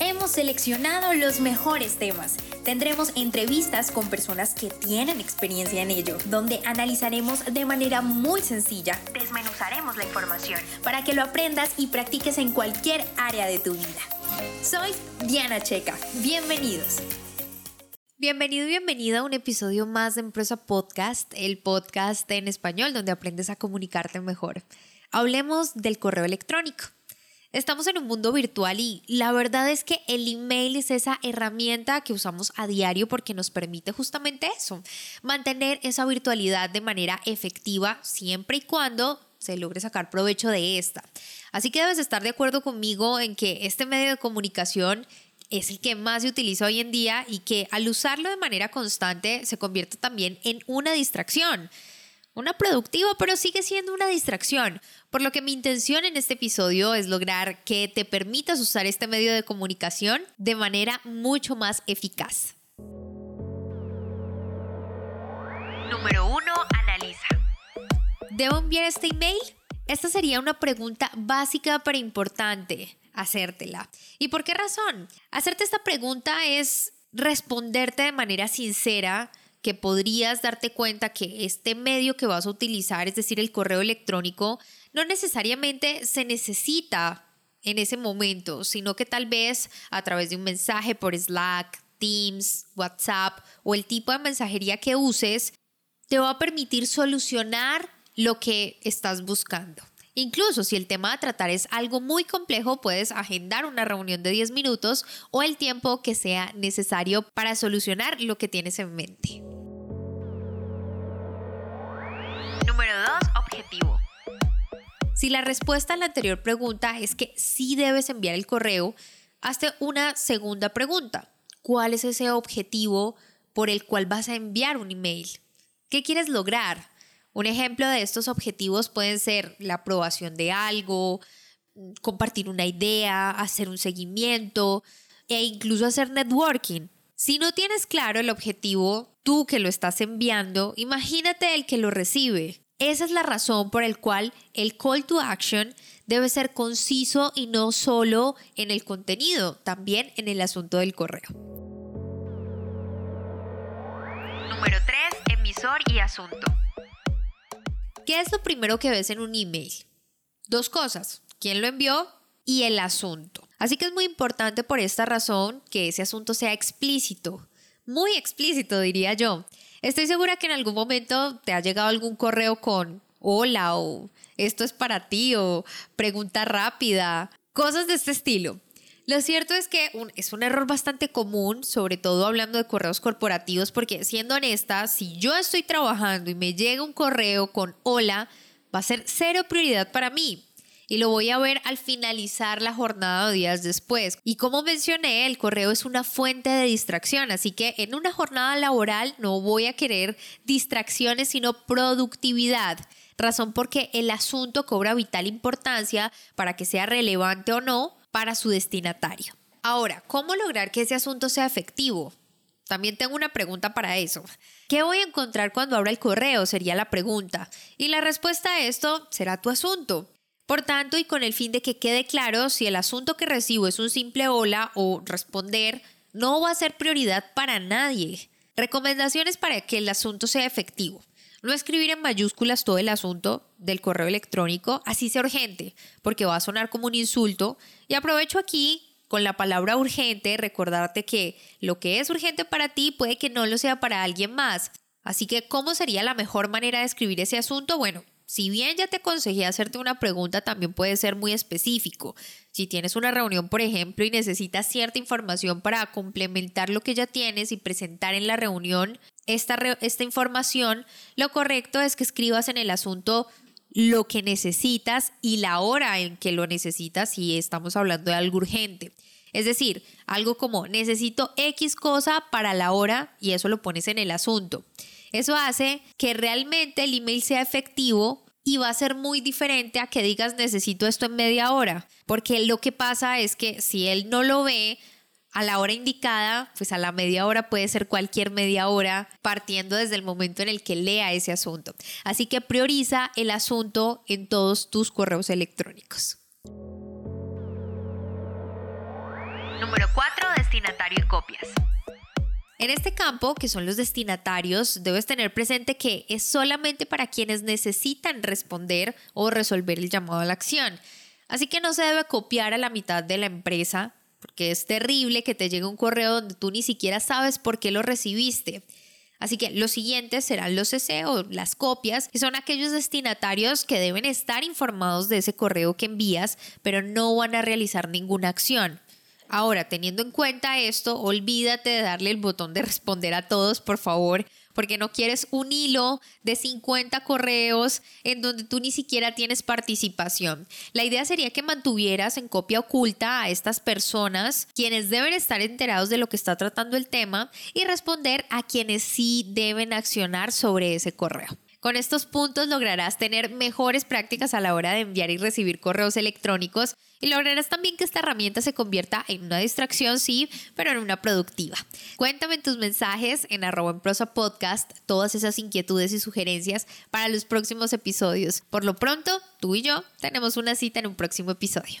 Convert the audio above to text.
Hemos seleccionado los mejores temas. Tendremos entrevistas con personas que tienen experiencia en ello, donde analizaremos de manera muy sencilla, desmenuzaremos la información para que lo aprendas y practiques en cualquier área de tu vida. Soy Diana Checa. Bienvenidos. Bienvenido y bienvenida a un episodio más de Empresa Podcast, el podcast en español donde aprendes a comunicarte mejor. Hablemos del correo electrónico. Estamos en un mundo virtual y la verdad es que el email es esa herramienta que usamos a diario porque nos permite justamente eso, mantener esa virtualidad de manera efectiva siempre y cuando se logre sacar provecho de esta. Así que debes estar de acuerdo conmigo en que este medio de comunicación es el que más se utiliza hoy en día y que al usarlo de manera constante se convierte también en una distracción. Una productiva, pero sigue siendo una distracción. Por lo que mi intención en este episodio es lograr que te permitas usar este medio de comunicación de manera mucho más eficaz. Número 1. Analiza. ¿Debo enviar este email? Esta sería una pregunta básica pero importante hacértela. ¿Y por qué razón? Hacerte esta pregunta es responderte de manera sincera que podrías darte cuenta que este medio que vas a utilizar, es decir, el correo electrónico, no necesariamente se necesita en ese momento, sino que tal vez a través de un mensaje por Slack, Teams, WhatsApp o el tipo de mensajería que uses, te va a permitir solucionar lo que estás buscando. Incluso si el tema a tratar es algo muy complejo, puedes agendar una reunión de 10 minutos o el tiempo que sea necesario para solucionar lo que tienes en mente. Si la respuesta a la anterior pregunta es que sí debes enviar el correo, hazte una segunda pregunta. ¿Cuál es ese objetivo por el cual vas a enviar un email? ¿Qué quieres lograr? Un ejemplo de estos objetivos pueden ser la aprobación de algo, compartir una idea, hacer un seguimiento e incluso hacer networking. Si no tienes claro el objetivo, tú que lo estás enviando, imagínate el que lo recibe. Esa es la razón por la cual el call to action debe ser conciso y no solo en el contenido, también en el asunto del correo. Número 3. Emisor y asunto. ¿Qué es lo primero que ves en un email? Dos cosas, quién lo envió y el asunto. Así que es muy importante por esta razón que ese asunto sea explícito, muy explícito diría yo. Estoy segura que en algún momento te ha llegado algún correo con hola o esto es para ti o pregunta rápida, cosas de este estilo. Lo cierto es que es un error bastante común, sobre todo hablando de correos corporativos, porque siendo honesta, si yo estoy trabajando y me llega un correo con hola, va a ser cero prioridad para mí y lo voy a ver al finalizar la jornada o días después. Y como mencioné, el correo es una fuente de distracción, así que en una jornada laboral no voy a querer distracciones, sino productividad. Razón porque el asunto cobra vital importancia para que sea relevante o no para su destinatario. Ahora, ¿cómo lograr que ese asunto sea efectivo? También tengo una pregunta para eso. ¿Qué voy a encontrar cuando abra el correo? Sería la pregunta. Y la respuesta a esto será tu asunto. Por tanto, y con el fin de que quede claro si el asunto que recibo es un simple hola o responder, no va a ser prioridad para nadie. Recomendaciones para que el asunto sea efectivo. No escribir en mayúsculas todo el asunto del correo electrónico, así sea urgente, porque va a sonar como un insulto. Y aprovecho aquí con la palabra urgente, recordarte que lo que es urgente para ti puede que no lo sea para alguien más. Así que, ¿cómo sería la mejor manera de escribir ese asunto? Bueno, si bien ya te aconsejé hacerte una pregunta, también puede ser muy específico. Si tienes una reunión, por ejemplo, y necesitas cierta información para complementar lo que ya tienes y presentar en la reunión esta, esta información, lo correcto es que escribas en el asunto lo que necesitas y la hora en que lo necesitas si estamos hablando de algo urgente. Es decir, algo como necesito X cosa para la hora y eso lo pones en el asunto. Eso hace que realmente el email sea efectivo y va a ser muy diferente a que digas necesito esto en media hora, porque lo que pasa es que si él no lo ve a la hora indicada, pues a la media hora puede ser cualquier media hora, partiendo desde el momento en el que lea ese asunto. Así que prioriza el asunto en todos tus correos electrónicos. Número 4. Destinatario y copias. En este campo, que son los destinatarios, debes tener presente que es solamente para quienes necesitan responder o resolver el llamado a la acción. Así que no se debe copiar a la mitad de la empresa, porque es terrible que te llegue un correo donde tú ni siquiera sabes por qué lo recibiste. Así que los siguientes serán los CC o las copias, que son aquellos destinatarios que deben estar informados de ese correo que envías, pero no van a realizar ninguna acción. Ahora, teniendo en cuenta esto, olvídate de darle el botón de responder a todos, por favor, porque no quieres un hilo de 50 correos en donde tú ni siquiera tienes participación. La idea sería que mantuvieras en copia oculta a estas personas, quienes deben estar enterados de lo que está tratando el tema, y responder a quienes sí deben accionar sobre ese correo. Con estos puntos lograrás tener mejores prácticas a la hora de enviar y recibir correos electrónicos y lograrás también que esta herramienta se convierta en una distracción, sí, pero en una productiva. Cuéntame tus mensajes en arroba en prosa podcast, todas esas inquietudes y sugerencias para los próximos episodios. Por lo pronto, tú y yo tenemos una cita en un próximo episodio.